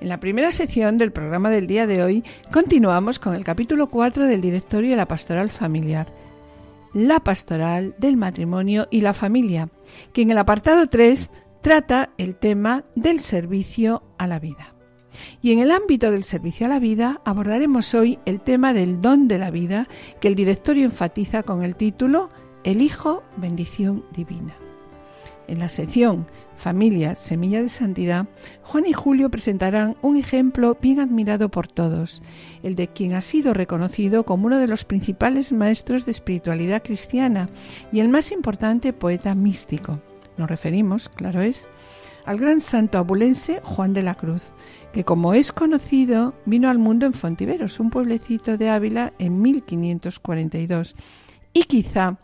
En la primera sección del programa del día de hoy continuamos con el capítulo 4 del Directorio de la Pastoral Familiar, la pastoral del matrimonio y la familia, que en el apartado 3 trata el tema del servicio a la vida. Y en el ámbito del servicio a la vida abordaremos hoy el tema del don de la vida que el directorio enfatiza con el título El Hijo, bendición divina. En la sección Familia, Semilla de Santidad, Juan y Julio presentarán un ejemplo bien admirado por todos, el de quien ha sido reconocido como uno de los principales maestros de espiritualidad cristiana y el más importante poeta místico. Nos referimos, claro es, al gran santo abulense Juan de la Cruz, que como es conocido vino al mundo en Fontiveros, un pueblecito de Ávila, en 1542, y quizá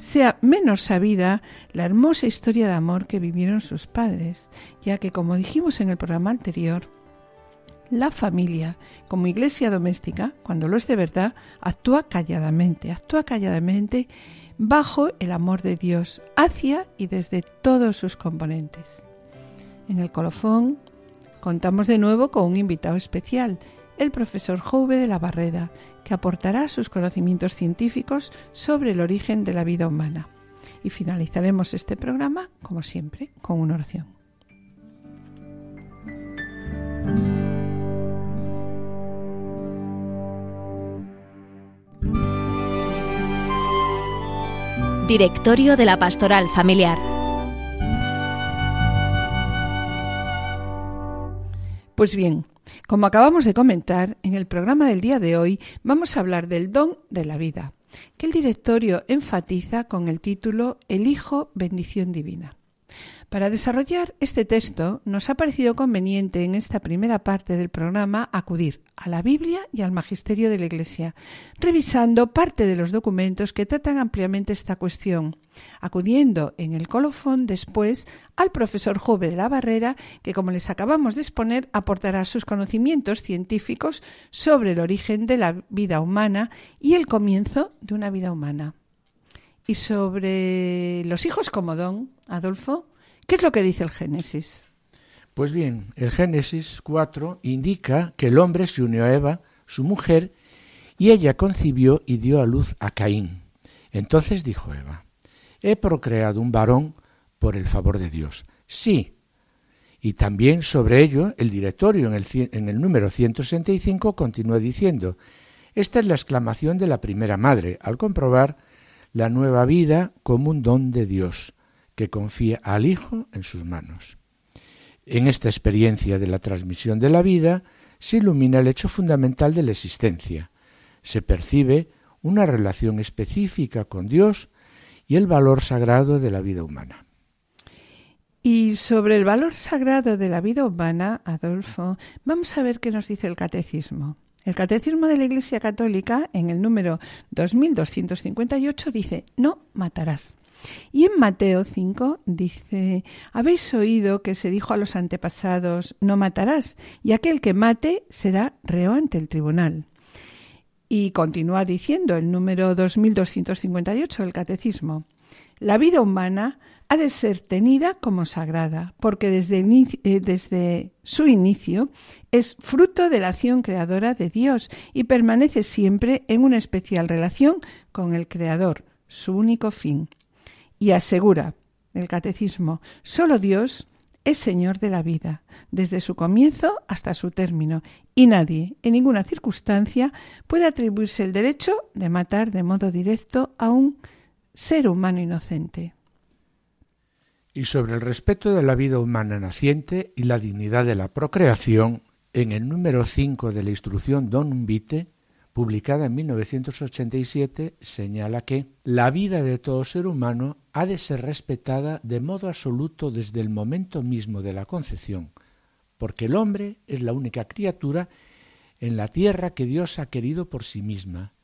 sea menos sabida la hermosa historia de amor que vivieron sus padres, ya que, como dijimos en el programa anterior, la familia, como iglesia doméstica, cuando lo es de verdad, actúa calladamente, actúa calladamente bajo el amor de Dios, hacia y desde todos sus componentes. En el colofón contamos de nuevo con un invitado especial, el profesor Jove de la Barreda, que aportará sus conocimientos científicos sobre el origen de la vida humana. Y finalizaremos este programa, como siempre, con una oración. Directorio de la Pastoral Familiar. Pues bien, como acabamos de comentar, en el programa del día de hoy vamos a hablar del don de la vida, que el directorio enfatiza con el título El Hijo, bendición divina. Para desarrollar este texto nos ha parecido conveniente en esta primera parte del programa acudir a la Biblia y al Magisterio de la Iglesia, revisando parte de los documentos que tratan ampliamente esta cuestión, acudiendo en el colofón después al profesor Jove de la Barrera, que como les acabamos de exponer aportará sus conocimientos científicos sobre el origen de la vida humana y el comienzo de una vida humana. Y sobre los hijos como don, Adolfo, ¿Qué es lo que dice el Génesis? Pues bien, el Génesis 4 indica que el hombre se unió a Eva, su mujer, y ella concibió y dio a luz a Caín. Entonces dijo Eva, he procreado un varón por el favor de Dios. Sí. Y también sobre ello el directorio en el, en el número 165 continúa diciendo, esta es la exclamación de la primera madre al comprobar la nueva vida como un don de Dios que confía al Hijo en sus manos. En esta experiencia de la transmisión de la vida se ilumina el hecho fundamental de la existencia. Se percibe una relación específica con Dios y el valor sagrado de la vida humana. Y sobre el valor sagrado de la vida humana, Adolfo, vamos a ver qué nos dice el catecismo. El catecismo de la Iglesia Católica, en el número 2258, dice, no matarás. Y en Mateo 5 dice, habéis oído que se dijo a los antepasados, no matarás, y aquel que mate será reo ante el tribunal. Y continúa diciendo el número 2258 del Catecismo, la vida humana ha de ser tenida como sagrada, porque desde, eh, desde, su inicio es fruto de la acción creadora de Dios y permanece siempre en una especial relación con el Creador, su único fin y asegura el catecismo, solo Dios es Señor de la vida, desde su comienzo hasta su término, y nadie, en ninguna circunstancia, puede atribuirse el derecho de matar de modo directo a un ser humano inocente. Y sobre el respeto de la vida humana naciente y la dignidad de la procreación, en el número 5 de la instrucción Don Vite, publicada en 1987, señala que la vida de todo ser humano ha de ser respetada de modo absoluto desde el momento mismo de la concepción, porque el hombre es la única criatura en la tierra que Dios ha querido por sí misma,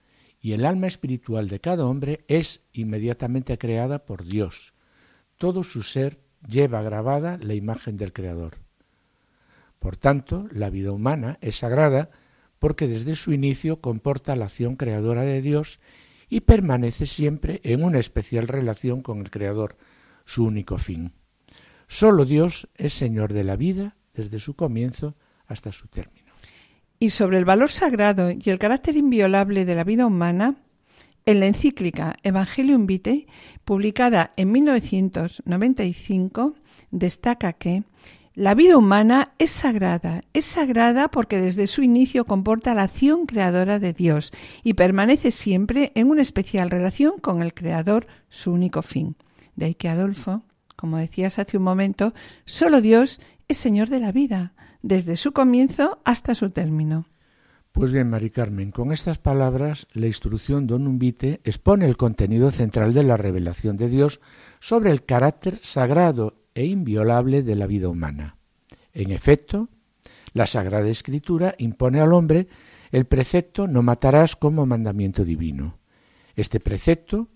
y el alma espiritual de cada hombre es inmediatamente creada por Dios. Todo su ser lleva grabada la imagen del Creador. Por tanto, la vida humana es sagrada porque desde su inicio comporta la acción creadora de Dios y permanece siempre en una especial relación con el Creador, su único fin. Solo Dios es Señor de la vida desde su comienzo hasta su término. Y sobre el valor sagrado y el carácter inviolable de la vida humana, en la encíclica Evangelium Vitae, publicada en 1995, destaca que la vida humana es sagrada, es sagrada porque desde su inicio comporta la acción creadora de Dios y permanece siempre en una especial relación con el Creador, su único fin. De ahí que Adolfo, como decías hace un momento, solo Dios es Señor de la vida, desde su comienzo hasta su término. Pues bien, Mari Carmen, con estas palabras, la instrucción Don Umbite expone el contenido central de la revelación de Dios sobre el carácter sagrado e inviolable de la vida humana. En efecto, la Sagrada Escritura impone al hombre el precepto no matarás como mandamiento divino. Este precepto,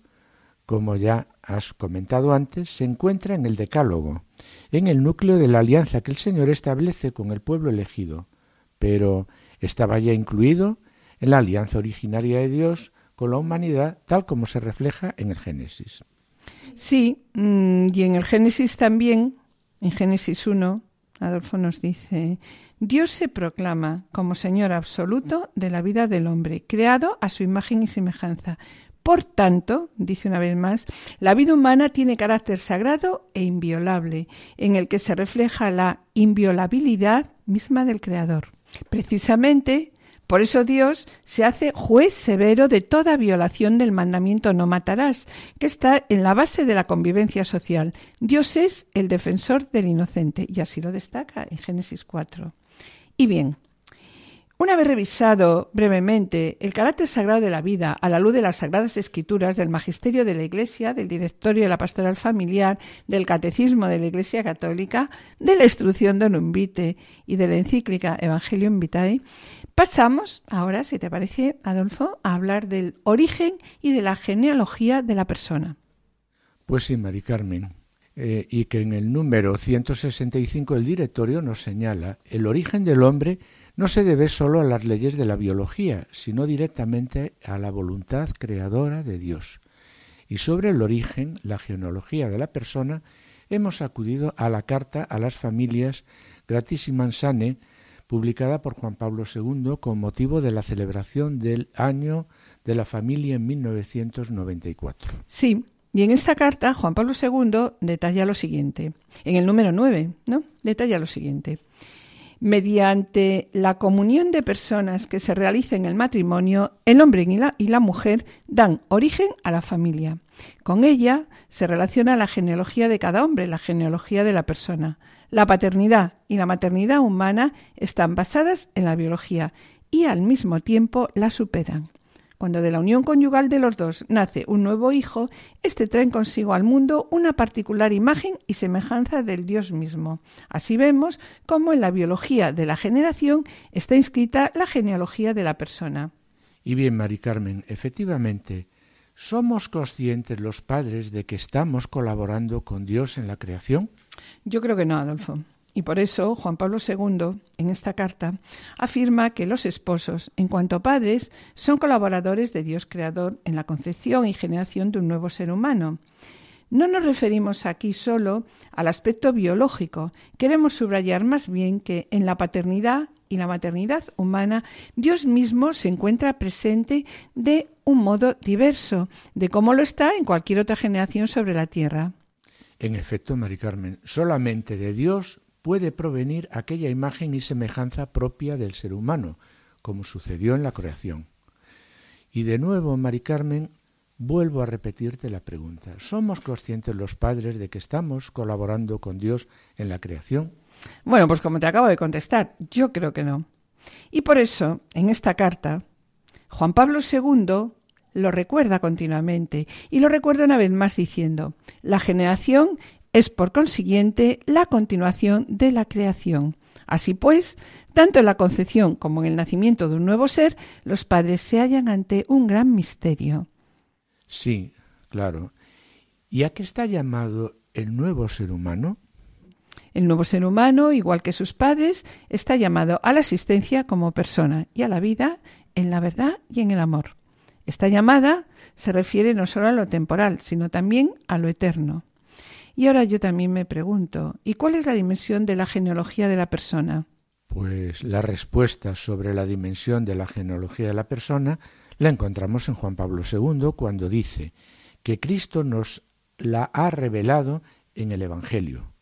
como ya has comentado antes, se encuentra en el Decálogo, en el núcleo de la alianza que el Señor establece con el pueblo elegido, pero estaba ya incluido en la alianza originaria de Dios con la humanidad tal como se refleja en el Génesis. Sí, mm, y en el Génesis también, en Génesis 1, Adolfo nos dice, Dios se proclama como Señor absoluto de la vida del hombre, creado a su imagen y semejanza. Por tanto, dice una vez más, la vida humana tiene carácter sagrado e inviolable, en el que se refleja la inviolabilidad misma del Creador. Precisamente por eso Dios se hace juez severo de toda violación del mandamiento no matarás, que está en la base de la convivencia social. Dios es el defensor del inocente, y así lo destaca en Génesis 4. Y bien, una vez revisado brevemente el carácter sagrado de la vida a la luz de las Sagradas Escrituras, del Magisterio de la Iglesia, del Directorio de la Pastoral Familiar, del Catecismo de la Iglesia Católica, de la Instrucción de Numbite y de la encíclica Evangelium Vitae, pasamos ahora, si te parece, Adolfo, a hablar del origen y de la genealogía de la persona. Pues sí, Mari Carmen. Eh, y que en el número 165 del directorio nos señala el origen del hombre no se debe solo a las leyes de la biología, sino directamente a la voluntad creadora de Dios. Y sobre el origen, la genealogía de la persona, hemos acudido a la carta a las familias Sane, publicada por Juan Pablo II con motivo de la celebración del año de la familia en 1994. Sí, y en esta carta Juan Pablo II detalla lo siguiente, en el número 9, ¿no? Detalla lo siguiente mediante la comunión de personas que se realiza en el matrimonio, el hombre y la, y la, mujer dan origen a la familia. Con ella se relaciona la genealogía de cada hombre, la genealogía de la persona. La paternidad y la maternidad humana están basadas en la biología y al mismo tiempo la superan. Cuando de la unión conyugal de los dos nace un nuevo hijo, éste trae consigo al mundo una particular imagen y semejanza del Dios mismo. Así vemos cómo en la biología de la generación está inscrita la genealogía de la persona. Y bien, Mari Carmen, efectivamente, ¿somos conscientes los padres de que estamos colaborando con Dios en la creación? Yo creo que no, Adolfo. Y por eso Juan Pablo II, en esta carta, afirma que los esposos, en cuanto a padres, son colaboradores de Dios Creador en la concepción y generación de un nuevo ser humano. No nos referimos aquí solo al aspecto biológico, queremos subrayar más bien que en la paternidad y la maternidad humana Dios mismo se encuentra presente de un modo diverso de cómo lo está en cualquier otra generación sobre la tierra. En efecto, Mari Carmen, solamente de Dios puede provenir aquella imagen y semejanza propia del ser humano, como sucedió en la creación. Y de nuevo, Mari Carmen, vuelvo a repetirte la pregunta. ¿Somos conscientes los padres de que estamos colaborando con Dios en la creación? Bueno, pues como te acabo de contestar, yo creo que no. Y por eso, en esta carta, Juan Pablo II lo recuerda continuamente y lo recuerda una vez más diciendo, la generación es por consiguiente la continuación de la creación. Así pues, tanto en la concepción como en el nacimiento de un nuevo ser, los padres se hallan ante un gran misterio. Sí, claro. ¿Y a qué está llamado el nuevo ser humano? El nuevo ser humano, igual que sus padres, está llamado a la existencia como persona y a la vida en la verdad y en el amor. Esta llamada se refiere no solo a lo temporal, sino también a lo eterno. Y ahora yo también me pregunto, ¿y cuál es la dimensión de la genealogía de la persona? Pues la respuesta sobre la dimensión de la genealogía de la persona la encontramos en Juan Pablo II cuando dice que Cristo nos la ha revelado en el Evangelio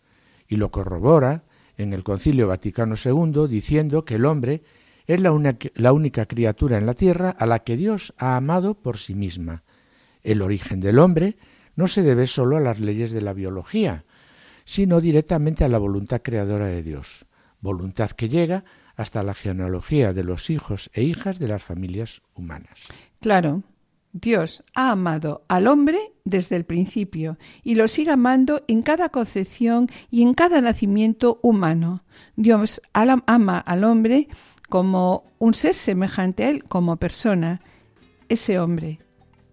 y lo corrobora en el Concilio Vaticano II diciendo que el hombre es la, única criatura en la tierra a la que Dios ha amado por sí misma. El origen del hombre no se debe solo a las leyes de la biología, sino directamente a la voluntad creadora de Dios, voluntad que llega hasta la genealogía de los hijos e hijas de las familias humanas. Claro, Dios ha amado al hombre desde el principio y lo sigue amando en cada concepción y en cada nacimiento humano. Dios ama al hombre como un ser semejante a él, como persona. Ese hombre,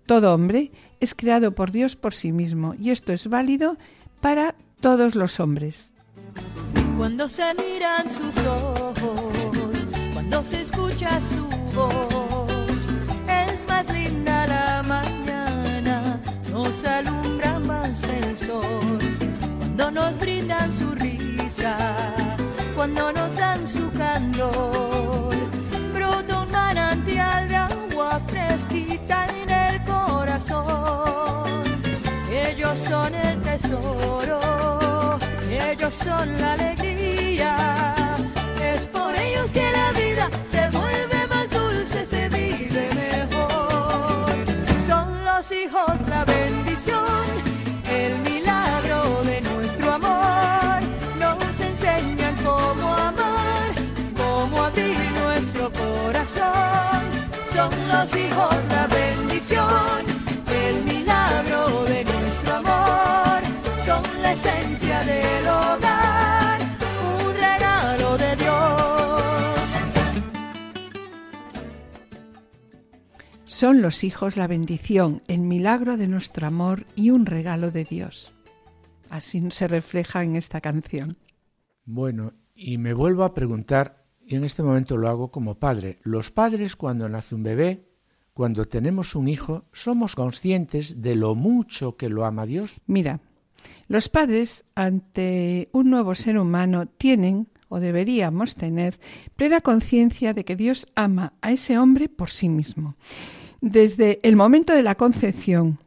todo hombre, es creado por Dios por sí mismo y esto es válido para todos los hombres. Cuando se miran sus ojos cuando se escucha su voz. Es más linda la mañana, nos alumbra más el sol. Cuando nos brindan su risa, cuando nos dan su candor. Manantial de agua fresquita en el corazón. Ellos son el tesoro, ellos son la alegría que la vida se vuelve más dulce, se vive mejor. Son los hijos la bendición, los hijos la bendición, el milagro de nuestro amor. Son la esencia del hogar, un regalo de Dios. Son los hijos la bendición, el milagro de nuestro amor y un regalo de Dios. Así se refleja en esta canción. Bueno, y me vuelvo a preguntar, y en este momento lo hago como padre, los padres cuando nace un bebé, cuando tenemos un hijo, ¿somos conscientes de lo mucho que lo ama Dios? Mira, los padres ante un nuevo ser humano tienen, o deberíamos tener, plena conciencia de que Dios ama a ese hombre por sí mismo desde el momento de la concepción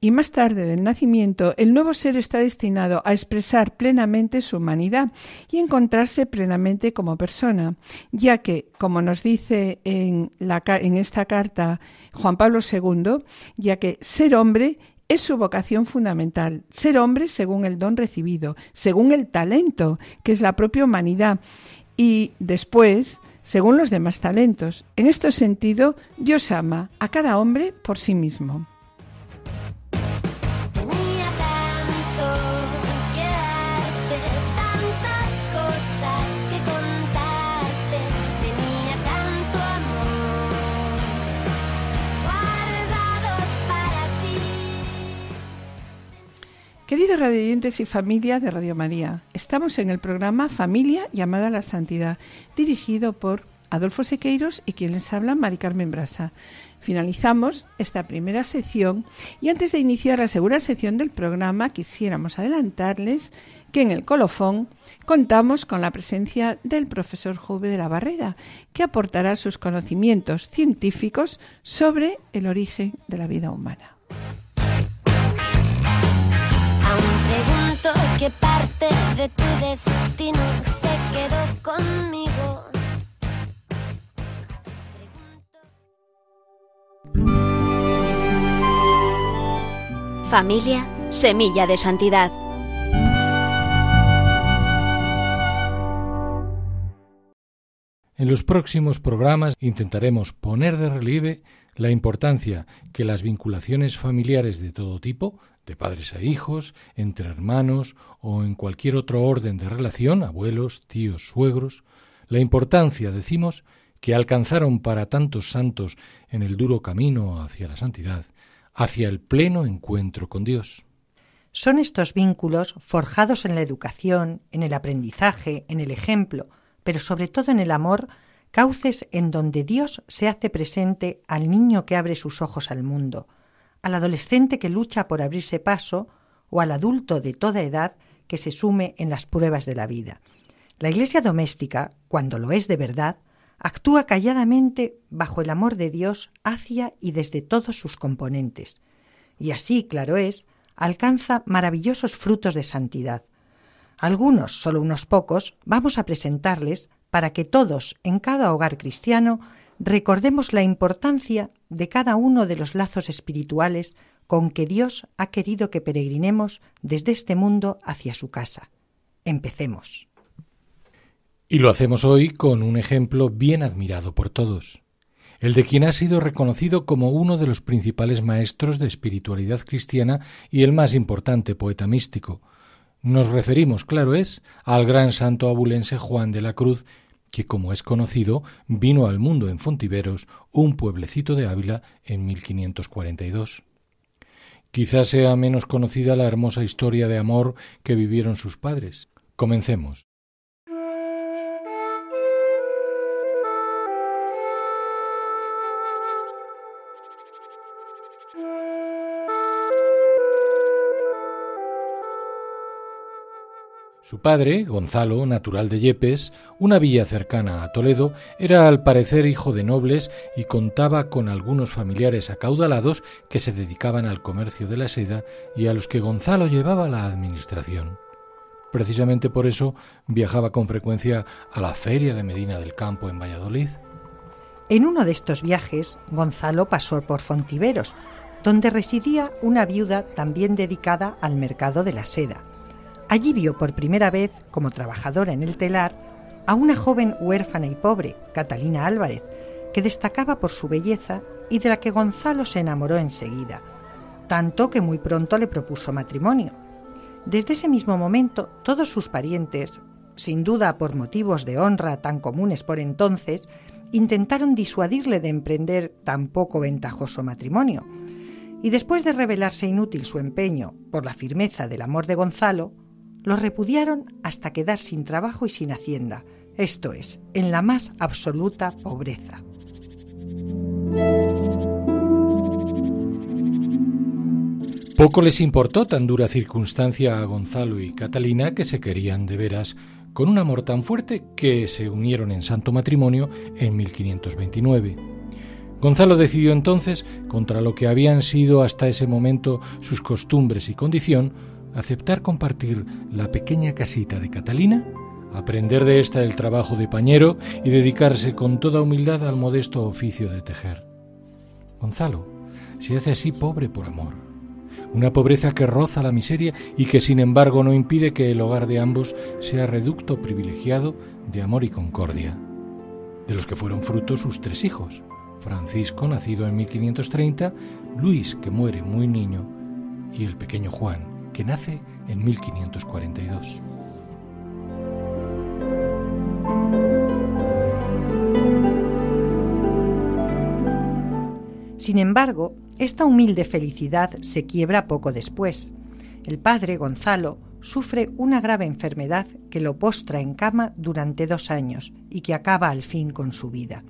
y más tarde del nacimiento, el nuevo ser está destinado a expresar plenamente su humanidad y encontrarse plenamente como persona, ya que, como nos dice en, la, esta carta Juan Pablo II, ya que ser hombre es su vocación fundamental, ser hombre según el don recibido, según el talento, que es la propia humanidad, y después según los demás talentos. En este sentido, Dios ama a cada hombre por sí mismo. Queridos radioyentes y familia de Radio María, estamos en el programa Familia llamada a la Santidad, dirigido por Adolfo Sequeiros y quien les habla, Mari Carmen Brasa. Finalizamos esta primera sección y antes de iniciar la segunda sección del programa quisiéramos adelantarles que en el colofón contamos con la presencia del profesor Jove de la Barrera, que aportará sus conocimientos científicos sobre el origen de la vida humana. Qué parte de tu destino se quedó conmigo. Familia, semilla de santidad. En los próximos programas intentaremos poner de relieve la importancia que las vinculaciones familiares de todo tipo, de padres a hijos, entre hermanos o en cualquier otro orden de relación, abuelos, tíos, suegros, la importancia, decimos, que alcanzaron para tantos santos en el duro camino hacia la santidad, hacia el pleno encuentro con Dios. Son estos vínculos forjados en la educación, en el aprendizaje, en el ejemplo, pero sobre todo en el amor, cauces en donde Dios se hace presente al niño que abre sus ojos al mundo, al adolescente que lucha por abrirse paso o al adulto de toda edad que se sume en las pruebas de la vida. La Iglesia doméstica, cuando lo es de verdad, actúa calladamente bajo el amor de Dios hacia y desde todos sus componentes, y así, claro es, alcanza maravillosos frutos de santidad. Algunos, solo unos pocos, vamos a presentarles para que todos, en cada hogar cristiano, recordemos la importancia de cada uno de los lazos espirituales con que Dios ha querido que peregrinemos desde este mundo hacia su casa. Empecemos. Y lo hacemos hoy con un ejemplo bien admirado por todos, el de quien ha sido reconocido como uno de los principales maestros de espiritualidad cristiana y el más importante poeta místico. Nos referimos, claro es, al gran santo abulense Juan de la Cruz, que, como es conocido, vino al mundo en Fontiveros, un pueblecito de Ávila, en 1542. Quizás sea menos conocida la hermosa historia de amor que vivieron sus padres. Comencemos. Su padre, Gonzalo, natural de Yepes, una villa cercana a Toledo, era al parecer hijo de nobles y contaba con algunos familiares acaudalados que se dedicaban al comercio de la seda y a los que Gonzalo llevaba la administración. Precisamente por eso viajaba con frecuencia a la feria de Medina del Campo en Valladolid. En uno de estos viajes, Gonzalo pasó por Fontiveros, donde residía una viuda también dedicada al mercado de la seda. Allí vio por primera vez, como trabajadora en el telar, a una joven huérfana y pobre, Catalina Álvarez, que destacaba por su belleza y de la que Gonzalo se enamoró enseguida, tanto que muy pronto le propuso matrimonio. Desde ese mismo momento, todos sus parientes, sin duda por motivos de honra tan comunes por entonces, intentaron disuadirle de emprender tan poco ventajoso matrimonio. Y después de revelarse inútil su empeño por la firmeza del amor de Gonzalo, los repudiaron hasta quedar sin trabajo y sin hacienda, esto es, en la más absoluta pobreza. Poco les importó tan dura circunstancia a Gonzalo y Catalina que se querían de veras con un amor tan fuerte que se unieron en santo matrimonio en 1529. Gonzalo decidió entonces, contra lo que habían sido hasta ese momento sus costumbres y condición, aceptar compartir la pequeña casita de Catalina, aprender de ésta el trabajo de pañero y dedicarse con toda humildad al modesto oficio de tejer. Gonzalo se hace así pobre por amor, una pobreza que roza la miseria y que sin embargo no impide que el hogar de ambos sea reducto privilegiado de amor y concordia, de los que fueron frutos sus tres hijos, Francisco, nacido en 1530, Luis, que muere muy niño, y el pequeño Juan, que nace en 1542. Sin embargo, esta humilde felicidad se quiebra poco después. El padre, Gonzalo, sufre una grave enfermedad que lo postra en cama durante dos años y que acaba al fin con su vida,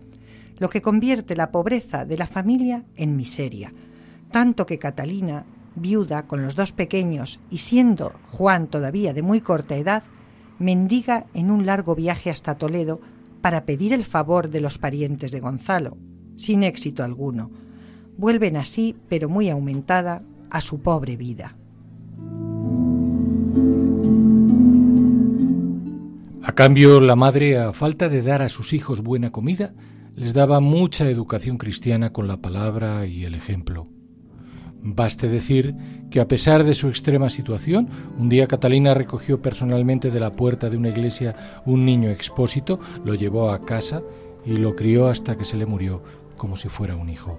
lo que convierte la pobreza de la familia en miseria, tanto que Catalina viuda con los dos pequeños y siendo Juan todavía de muy corta edad, mendiga en un largo viaje hasta Toledo para pedir el favor de los parientes de Gonzalo, sin éxito alguno. Vuelven así, pero muy aumentada, a su pobre vida. A cambio, la madre, a falta de dar a sus hijos buena comida, les daba mucha educación cristiana con la palabra y el ejemplo. Baste decir que a pesar de su extrema situación, un día Catalina recogió personalmente de la puerta de una iglesia un niño expósito, lo llevó a casa y lo crió hasta que se le murió como si fuera un hijo.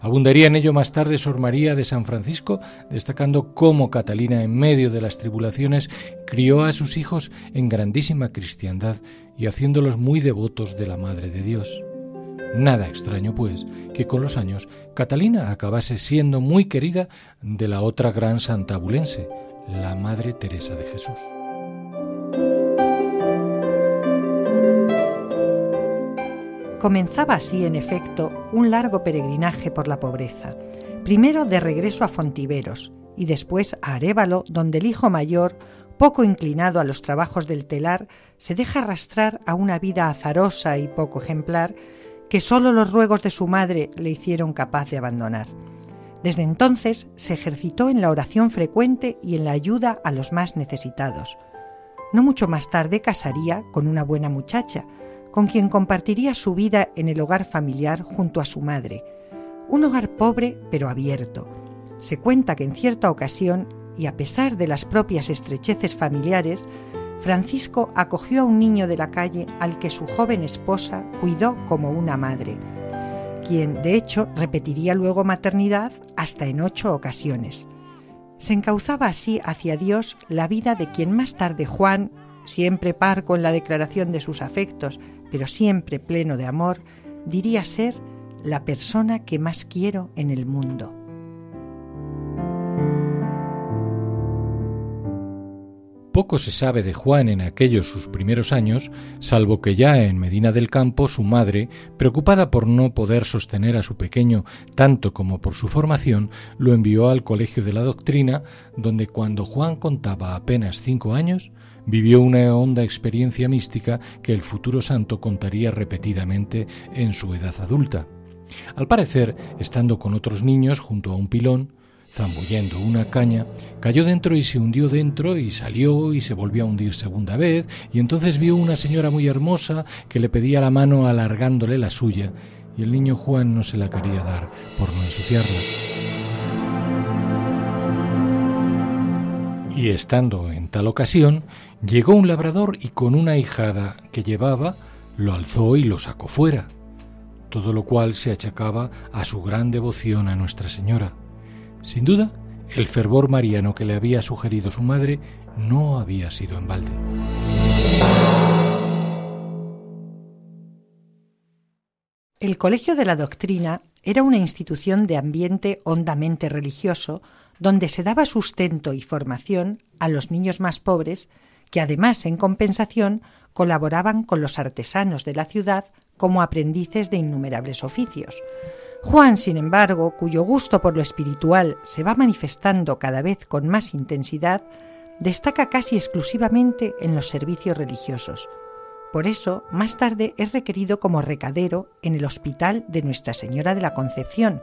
Abundaría en ello más tarde Sor María de San Francisco, destacando cómo Catalina, en medio de las tribulaciones, crió a sus hijos en grandísima cristiandad y haciéndolos muy devotos de la Madre de Dios. Nada extraño, pues, que con los años Catalina acabase siendo muy querida de la otra gran santa abulense, la Madre Teresa de Jesús. Comenzaba así, en efecto, un largo peregrinaje por la pobreza, primero de regreso a Fontiveros y después a Arévalo, donde el hijo mayor, poco inclinado a los trabajos del telar, se deja arrastrar a una vida azarosa y poco ejemplar que sólo los ruegos de su madre le hicieron capaz de abandonar. Desde entonces se ejercitó en la oración frecuente y en la ayuda a los más necesitados. No mucho más tarde casaría con una buena muchacha, con quien compartiría su vida en el hogar familiar junto a su madre. Un hogar pobre pero abierto. Se cuenta que en cierta ocasión, y a pesar de las propias estrecheces familiares, Francisco acogió a un niño de la calle al que su joven esposa cuidó como una madre, quien de hecho repetiría luego maternidad hasta en ocho ocasiones. Se encauzaba así hacia Dios la vida de quien más tarde Juan, siempre parco en la declaración de sus afectos, pero siempre pleno de amor, diría ser la persona que más quiero en el mundo. Poco se sabe de Juan en aquellos sus primeros años, salvo que ya en Medina del Campo su madre, preocupada por no poder sostener a su pequeño tanto como por su formación, lo envió al Colegio de la Doctrina, donde cuando Juan contaba apenas cinco años, vivió una honda experiencia mística que el futuro santo contaría repetidamente en su edad adulta. Al parecer, estando con otros niños junto a un pilón, zambullendo una caña, cayó dentro y se hundió dentro y salió y se volvió a hundir segunda vez, y entonces vio una señora muy hermosa que le pedía la mano alargándole la suya, y el niño Juan no se la quería dar por no ensuciarla. Y estando en tal ocasión, llegó un labrador y con una hijada que llevaba, lo alzó y lo sacó fuera, todo lo cual se achacaba a su gran devoción a Nuestra Señora. Sin duda, el fervor mariano que le había sugerido su madre no había sido en balde. El Colegio de la Doctrina era una institución de ambiente hondamente religioso, donde se daba sustento y formación a los niños más pobres, que además, en compensación, colaboraban con los artesanos de la ciudad como aprendices de innumerables oficios. Juan, sin embargo, cuyo gusto por lo espiritual se va manifestando cada vez con más intensidad, destaca casi exclusivamente en los servicios religiosos. Por eso, más tarde es requerido como recadero en el Hospital de Nuestra Señora de la Concepción,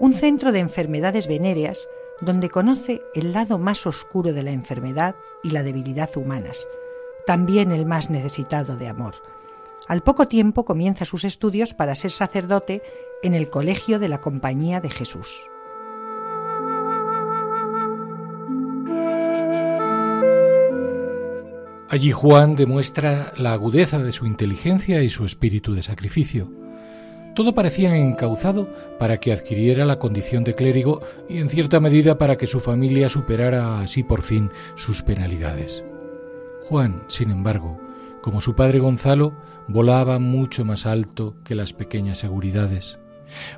un centro de enfermedades venéreas donde conoce el lado más oscuro de la enfermedad y la debilidad humanas, también el más necesitado de amor. Al poco tiempo comienza sus estudios para ser sacerdote en el Colegio de la Compañía de Jesús. Allí Juan demuestra la agudeza de su inteligencia y su espíritu de sacrificio. Todo parecía encauzado para que adquiriera la condición de clérigo y en cierta medida para que su familia superara así por fin sus penalidades. Juan, sin embargo, como su padre Gonzalo, volaba mucho más alto que las pequeñas seguridades.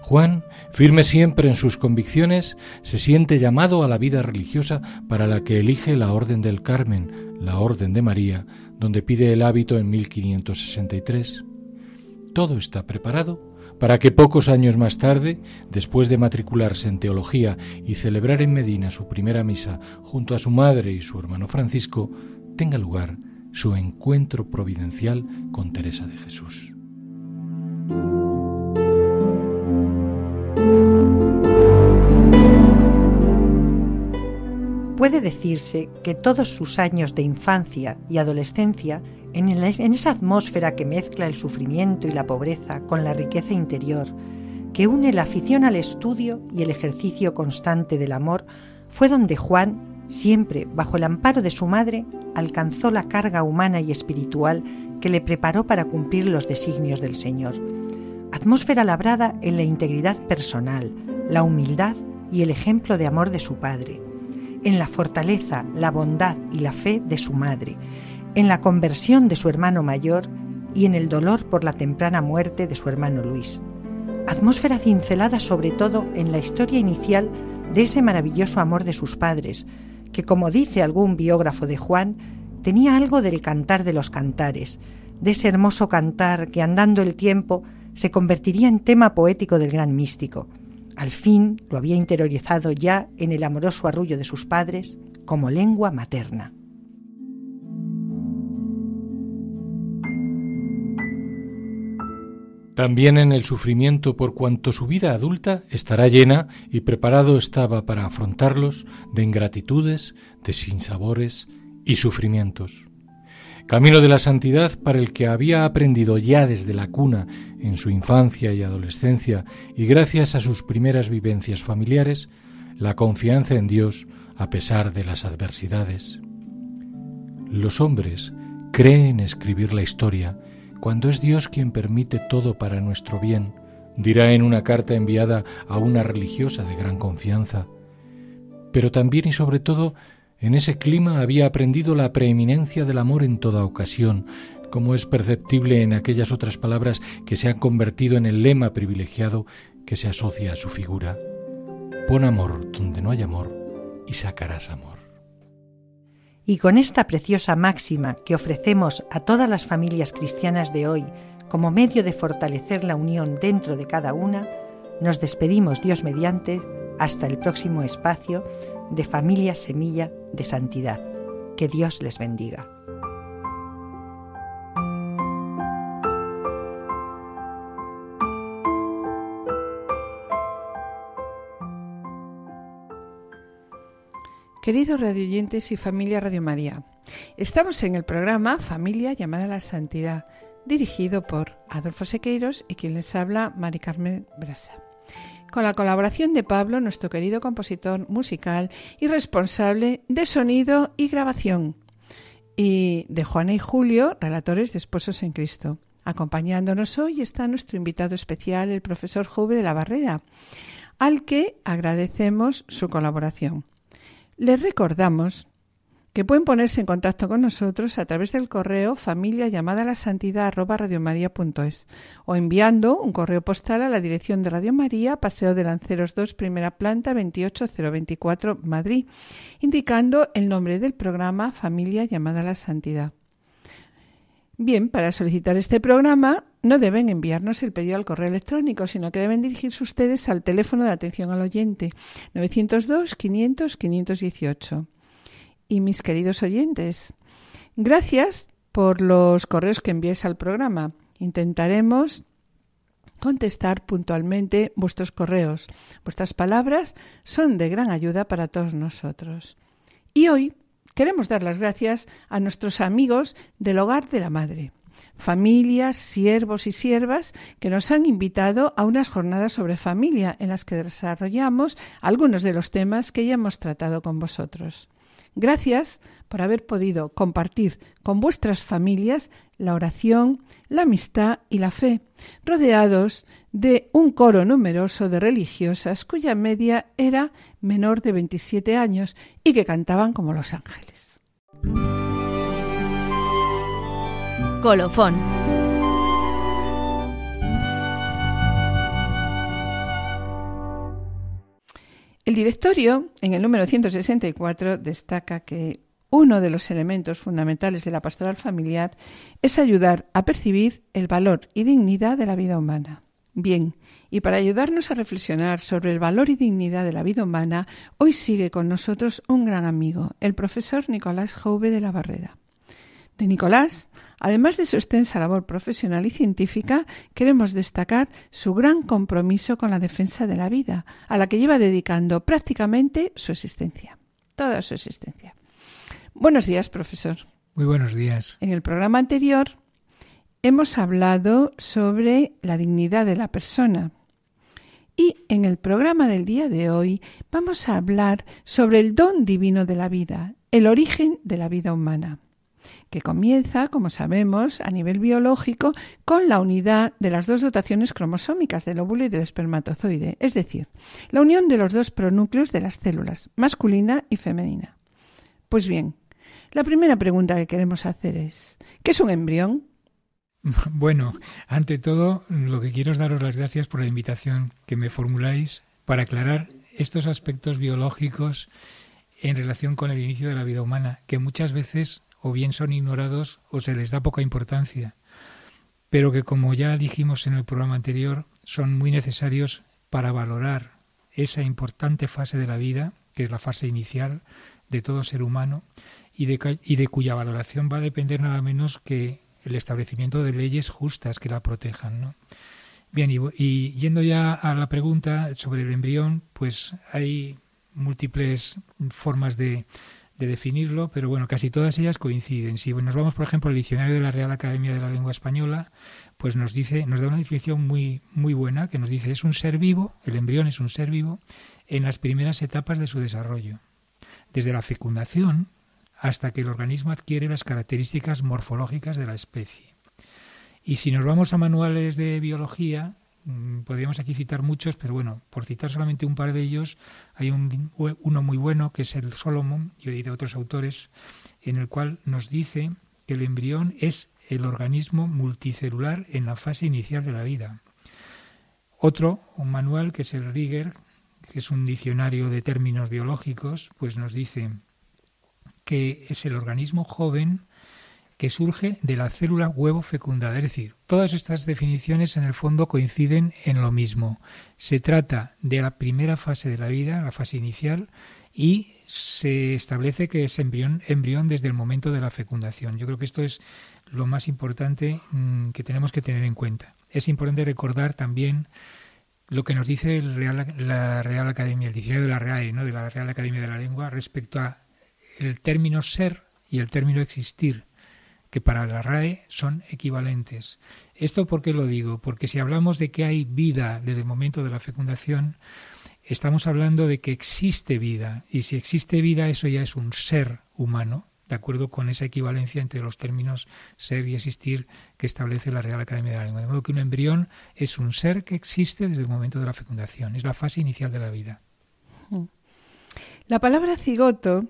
Juan, firme siempre en sus convicciones, se siente llamado a la vida religiosa para la que elige la Orden del Carmen, la Orden de María, donde pide el hábito en 1563. Todo está preparado para que pocos años más tarde, después de matricularse en teología y celebrar en Medina su primera misa junto a su madre y su hermano Francisco, tenga lugar su encuentro providencial con Teresa de Jesús. Puede decirse que todos sus años de infancia y adolescencia en, esa atmósfera que mezcla el sufrimiento y la pobreza con la riqueza interior, que une la afición al estudio y el ejercicio constante del amor, fue donde Juan, siempre bajo el amparo de su madre, alcanzó la carga humana y espiritual que le preparó para cumplir los designios del Señor. Atmósfera labrada en la integridad personal, la humildad y el ejemplo de amor de su padre, en la fortaleza, la bondad y la fe de su madre, en la conversión de su hermano mayor y en el dolor por la temprana muerte de su hermano Luis. Atmósfera cincelada sobre todo en la historia inicial de ese maravilloso amor de sus padres, que como dice algún biógrafo de Juan, tenía algo del cantar de los cantares, de ese hermoso cantar que andando el tiempo se convertiría en tema poético del gran místico. Al fin lo había interiorizado ya en el amoroso arrullo de sus padres como lengua materna. También en el sufrimiento por cuanto su vida adulta estará llena y preparado estaba para afrontarlos de ingratitudes, de sinsabores y sufrimientos. Camino de la santidad para el que había aprendido ya desde la cuna en su infancia y adolescencia y gracias a sus primeras vivencias familiares, la confianza en Dios a pesar de las adversidades. Los hombres creen escribir la historia cuando es Dios quien permite todo para nuestro bien, dirá en una carta enviada a una religiosa de gran confianza. Pero también y sobre todo en ese clima había aprendido la preeminencia del amor en toda ocasión, como es perceptible en aquellas otras palabras que se han convertido en el lema privilegiado que se asocia a su figura. Pon amor donde no hay amor y sacarás amor. Y con esta preciosa máxima que ofrecemos a todas las familias cristianas de hoy como medio de fortalecer la unión dentro de cada una, nos despedimos Dios mediante hasta el próximo espacio de Familia Semilla de Santidad. Que Dios les bendiga. Queridos radioyentes y familia Radio María, estamos en el programa Familia llamada a la Santidad, dirigido por Adolfo Sequeiros y quien les habla, Mari Carmen Brasa. Con la colaboración de Pablo, nuestro querido compositor musical y responsable de sonido y grabación, y de Juana y Julio, relatores de Esposos en Cristo. Acompañándonos hoy está nuestro invitado especial, el profesor Jove de la Barrera, al que agradecemos su colaboración. Les recordamos que pueden ponerse en contacto con nosotros a través del correo familia llamada la santidad o enviando un correo postal a la dirección de Radio María, Paseo de Lanceros 2, primera planta 28024, Madrid, indicando el nombre del programa Familia llamada la Santidad. Bien, para solicitar este programa no deben enviarnos el pedido al correo electrónico, sino que deben dirigirse ustedes al teléfono de atención al oyente 902 500 518. Y mis queridos oyentes, gracias por los correos que enviéis al programa. Intentaremos contestar puntualmente vuestros correos. Vuestras palabras son de gran ayuda para todos nosotros. Y hoy Queremos dar las gracias a nuestros amigos del Hogar de la Madre, familias, siervos y siervas que nos han invitado a unas jornadas sobre familia en las que desarrollamos algunos de los temas que ya hemos tratado con vosotros. Gracias por haber podido compartir con vuestras familias la oración, la amistad y la fe, rodeados de un coro numeroso de religiosas cuya media era menor de 27 años y que cantaban como los ángeles. Colofón. El directorio, en el número 164, destaca que uno de los elementos fundamentales de la pastoral familiar es ayudar a percibir el valor y dignidad de la vida humana. Bien, y para ayudarnos a reflexionar sobre el valor y dignidad de la vida humana, hoy sigue con nosotros un gran amigo, el profesor Nicolás Jove de la Barrera. De Nicolás, además de su extensa labor profesional y científica, queremos destacar su gran compromiso con la defensa de la vida, a la que lleva dedicando prácticamente su existencia, toda su existencia. Buenos días, profesor. Muy buenos días. En el programa anterior hemos hablado sobre la dignidad de la persona, Y en el programa del día de hoy vamos a hablar sobre el don divino de la vida, el origen de la vida humana que comienza, como sabemos, a nivel biológico con la unidad de las dos dotaciones cromosómicas del óvulo y del espermatozoide, es decir, la unión de los dos pronúcleos de las células, masculina y femenina. Pues bien, la primera pregunta que queremos hacer es, ¿qué es un embrión? Bueno, ante todo, lo que quiero es daros las gracias por la invitación que me formuláis para aclarar estos aspectos biológicos en relación con el inicio de la vida humana, que muchas veces o bien son ignorados o se les da poca importancia, pero que como ya dijimos en el programa anterior, son muy necesarios para valorar esa importante fase de la vida, que es la fase inicial de todo ser humano, y de, y de cuya valoración va a depender nada menos que el establecimiento de leyes justas que la protejan. Bien, y, y, yendo ya a la pregunta sobre el embrión, pues hay múltiples formas de, de definirlo, pero bueno, casi todas ellas coinciden. Si nos vamos, por ejemplo, al diccionario de la Real Academia de la Lengua Española, pues nos dice, nos da una definición muy, muy buena, que nos dice es un ser vivo, el embrión es un ser vivo, en las primeras etapas de su desarrollo, desde la fecundación hasta que el organismo adquiere las características morfológicas de la especie. Y si nos vamos a manuales de biología, podríamos aquí citar muchos, pero bueno, por citar solamente un par de ellos, hay un, uno muy bueno que es el Solomon, y de otros autores, en el cual nos dice que el embrión es el organismo multicelular en la fase inicial de la vida. Otro, un manual que es el Rieger, que es un diccionario de términos biológicos, pues nos dice que es el organismo joven que surge de la célula huevo fecundada. Es decir, todas estas definiciones en el fondo coinciden en lo mismo. Se trata de la primera fase de la vida, la fase inicial, y se establece que es embrión, desde el momento de la fecundación. Yo creo que esto es lo más importante mm, que tenemos que tener en cuenta. Es importante recordar también lo que nos dice la Real Academia, el diccionario de la RAE, ¿no? de la Real Academia de la Lengua, respecto a el término ser y el término existir que para la RAE son equivalentes. ¿Esto por qué lo digo? Porque si hablamos de que hay vida desde el momento de la fecundación, estamos hablando de que existe vida, y si existe vida eso ya es un ser humano, de acuerdo con esa equivalencia entre los términos ser y existir que establece la Real Academia de la Lengua. De modo que un embrión es un ser que existe desde el momento de la fecundación, es la fase inicial de la vida. La palabra cigoto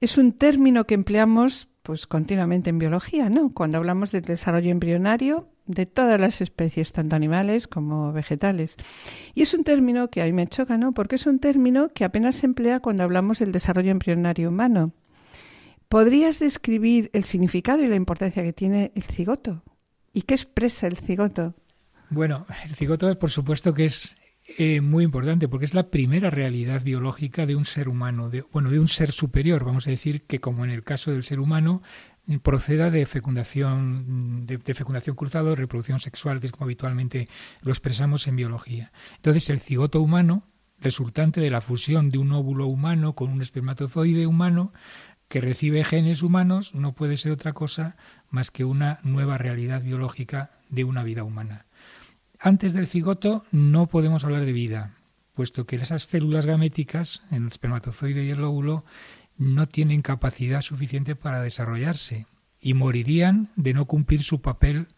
es un término que empleamos pues continuamente en biología, ¿no? Cuando hablamos del desarrollo embrionario de todas las especies, tanto animales como vegetales. Y es un término que a mí me choca, ¿no? Porque es un término que apenas se emplea cuando hablamos del desarrollo embrionario humano. ¿Podrías describir el significado y la importancia que tiene el cigoto? ¿Y qué expresa el cigoto? Bueno, el cigoto por supuesto que es eh, muy importante porque es la primera realidad biológica de un ser humano, bueno, de un ser superior, vamos a decir que como en el caso del ser humano proceda de fecundación de, de fecundación cruzada o reproducción sexual, que es como habitualmente lo expresamos en biología. Entonces, el cigoto humano, resultante de la fusión de un óvulo humano con un espermatozoide humano, que recibe genes humanos, no puede ser otra cosa más que una nueva realidad biológica de una vida humana. Antes del cigoto no podemos hablar de vida, puesto que esas células gaméticas, el espermatozoide y el óvulo, no tienen capacidad suficiente para desarrollarse y morirían de no cumplir su papel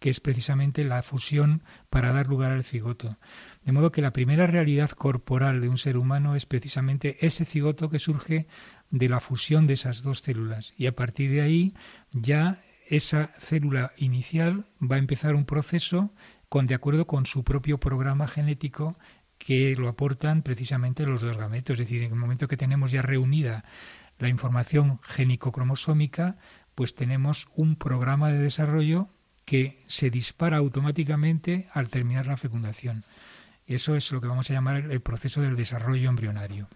que es precisamente la fusión para dar lugar al cigoto. De modo que la primera realidad corporal de un ser humano es precisamente ese cigoto que surge de la fusión de esas dos células. Y a partir de ahí ya esa célula inicial va a empezar un proceso con de acuerdo con su propio programa genético que lo aportan precisamente los dos gametos, es decir, en el momento que tenemos ya reunida la información génico-cromosómica, pues tenemos un programa de desarrollo que se dispara automáticamente al terminar la fecundación. Eso es lo que vamos a llamar el proceso del desarrollo embrionario.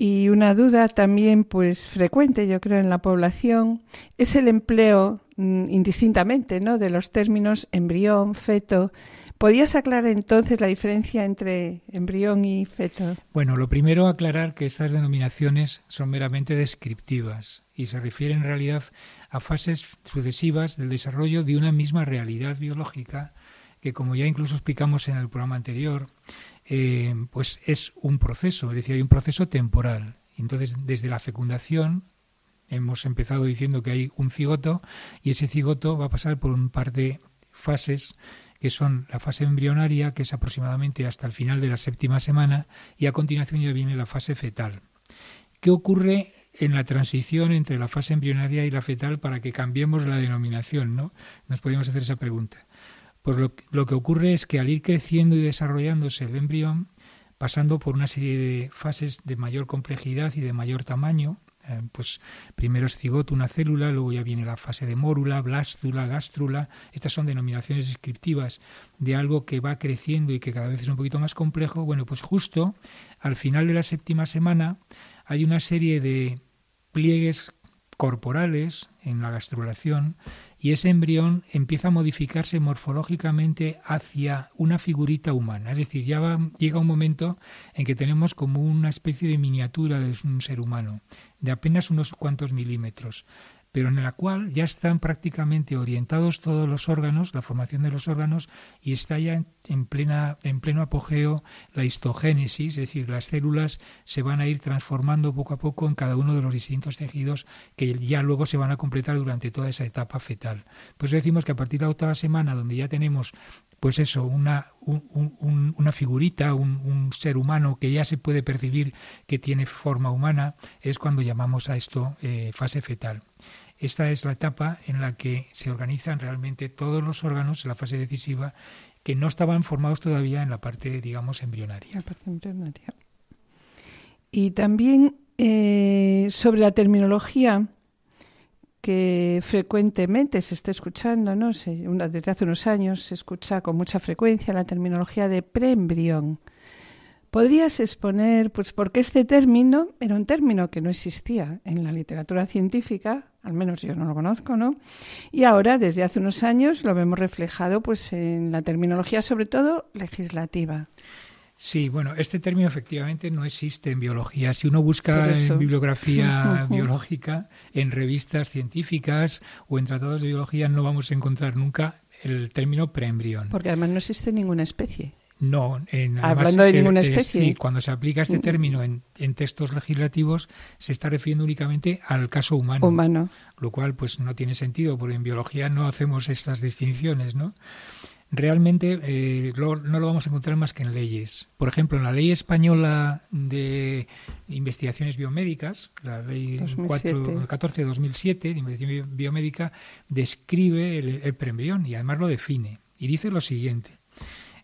Y una duda también pues frecuente, yo creo, en la población es el empleo mm, indistintamente, ¿no? de los términos embrión, feto. ¿Podías aclarar entonces la diferencia entre embrión y feto? Bueno, lo primero aclarar que estas denominaciones son meramente descriptivas y se refieren en realidad a fases sucesivas del desarrollo de una misma realidad biológica que como ya incluso explicamos en el programa anterior, eh, pues es un proceso, es decir, hay un proceso temporal. Entonces, desde la fecundación, hemos empezado diciendo que hay un cigoto y ese cigoto va a pasar por un par de fases que son la fase embrionaria, que es aproximadamente hasta el final de la séptima semana, y a continuación ya viene la fase fetal. ¿Qué ocurre en la transición entre la fase embrionaria y la fetal para que cambiemos la denominación? ¿no? Nos podemos hacer esa pregunta. Pues lo, que ocurre es que al ir creciendo y desarrollándose el embrión, pasando por una serie de fases de mayor complejidad y de mayor tamaño, eh, pues primero es cigoto, una célula, luego ya viene la fase de mórula, blástula, gástrula. Estas son denominaciones descriptivas de algo que va creciendo y que cada vez es un poquito más complejo. Bueno, pues justo al final de la séptima semana hay una serie de pliegues corporales en la gastrulación y ese embrión empieza a modificarse morfológicamente hacia una figurita humana. Es decir, ya llega un momento en que tenemos como una especie de miniatura de un ser humano, de apenas unos cuantos milímetros pero en la cual ya están prácticamente orientados todos los órganos, la formación de los órganos, y está ya en, plena, en pleno apogeo la histogénesis, es decir, las células se van a ir transformando poco a poco en cada uno de los distintos tejidos que ya luego se van a completar durante toda esa etapa fetal. Pues decimos que a partir de la octava semana, donde ya tenemos pues eso, una, una figurita, un, ser humano que ya se puede percibir que tiene forma humana, es cuando llamamos a esto eh, fase fetal. Esta es la etapa en la que se organizan realmente todos los órganos en la fase decisiva que no estaban formados todavía en la parte, digamos, embrionaria. Y también eh, sobre la terminología que frecuentemente se está escuchando, ¿no? desde hace unos años se escucha con mucha frecuencia la terminología de preembrión. ¿Podrías exponer pues, por qué este término era un término que no existía en la literatura científica, al menos yo no lo conozco, ¿no? Y ahora, desde hace unos años, lo vemos reflejado pues, en la terminología, sobre todo legislativa. Sí, bueno, este término efectivamente no existe en biología. Si uno busca en bibliografía biológica, en revistas científicas o en tratados de biología, no vamos a encontrar nunca el término preembrión. Porque además no existe ninguna especie. No, en, hablando de ninguna especie. sí, cuando se aplica este mm. término en, en, textos legislativos se está refiriendo únicamente al caso humano, humano, lo cual pues no tiene sentido porque en biología no hacemos estas distinciones, ¿no? Realmente eh, no lo vamos a encontrar más que en leyes. Por ejemplo, en la ley española de investigaciones biomédicas, la ley 14 de 2007 de investigación biomédica, describe el, el preembrión y además lo define. Y dice lo siguiente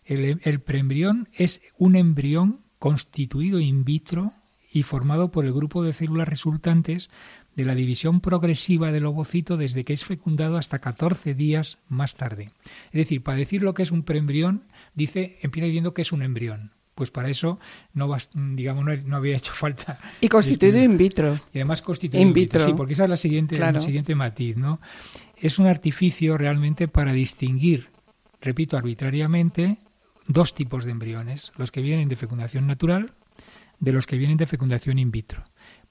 el, preembrión es un embrión constituido in vitro y formado por el grupo de células resultantes de la división progresiva del ovocito desde que es fecundado hasta 14 días más tarde. Es decir, para decir lo que es un preembrión, dice, empieza diciendo que es un embrión. Pues para eso no digamos no, había hecho falta. Y constituido in vitro. Y además constituido in vitro. Sí, porque esa es la siguiente, el siguiente matiz, ¿no? Es un artificio realmente para distinguir, repito, arbitrariamente, dos tipos de embriones, los que vienen de fecundación natural de los que vienen de fecundación in vitro.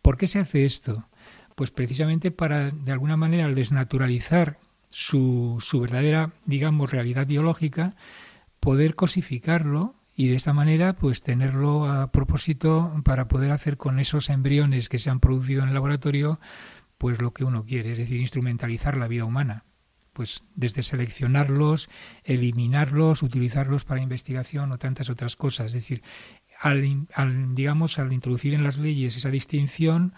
¿Por qué se hace esto? Pues precisamente para, de alguna manera, al desnaturalizar su, su verdadera, digamos, realidad biológica, poder cosificarlo y de esta manera pues tenerlo a propósito para poder hacer con esos embriones que se han producido en el laboratorio pues lo que uno quiere, es decir, instrumentalizar la vida humana pues desde seleccionarlos, eliminarlos, utilizarlos para investigación o tantas otras cosas. Es decir, al, digamos, al introducir en las leyes esa distinción,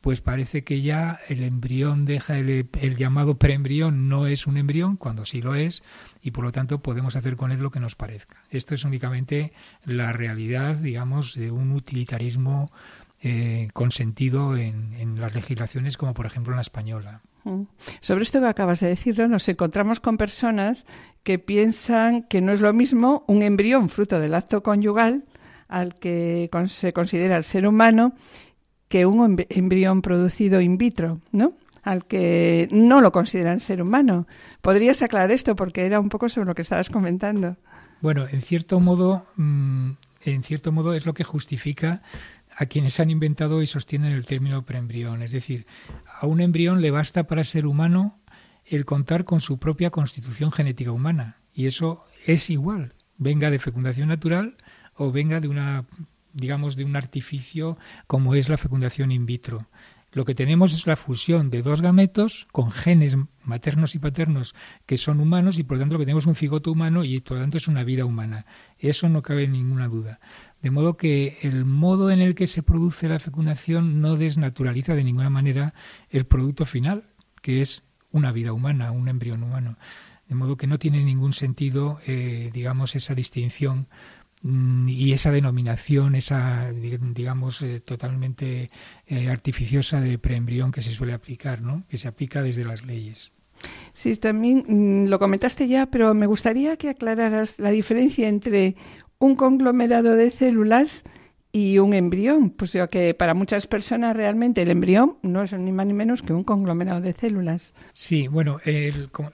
pues parece que ya el embrión deja el, llamado preembrión no es un embrión cuando sí lo es y por lo tanto podemos hacer con él lo que nos parezca. Esto es únicamente la realidad, digamos, de un utilitarismo eh, consentido en, en las legislaciones como por ejemplo en la española. Sobre esto que acabas de decirlo, nos encontramos con personas que piensan que no es lo mismo un embrión fruto del acto conyugal al que se considera el ser humano que un embrión producido in vitro, ¿no? Al que no lo consideran ser humano. ¿Podrías aclarar esto? Porque era un poco sobre lo que estabas comentando. Bueno, en cierto modo, mm, en cierto modo es lo que justifica a quienes han inventado y sostienen el término preembrión. Es decir, a un embrión le basta para ser humano el contar con su propia constitución genética humana. Y eso es igual, venga de fecundación natural o venga de una digamos de un artificio como es la fecundación in vitro. Lo que tenemos es la fusión de dos gametos con genes maternos y paternos que son humanos y por lo tanto lo que tenemos es un cigoto humano y por lo tanto es una vida humana. Eso no cabe ninguna duda. De modo que el modo en el que se produce la fecundación no desnaturaliza de ninguna manera el producto final, que es una vida humana, un embrión humano. De modo que no tiene ningún sentido, eh, digamos, esa distinción y esa denominación, esa, digamos, eh, totalmente eh, artificiosa de preembrión que se suele aplicar, ¿no? que se aplica desde las leyes. Sí, también mm, lo comentaste ya, pero me gustaría que aclararas la diferencia entre un conglomerado de células y un embrión, pues que para muchas personas realmente el embrión no es ni más ni menos que un conglomerado de células. Sí, bueno,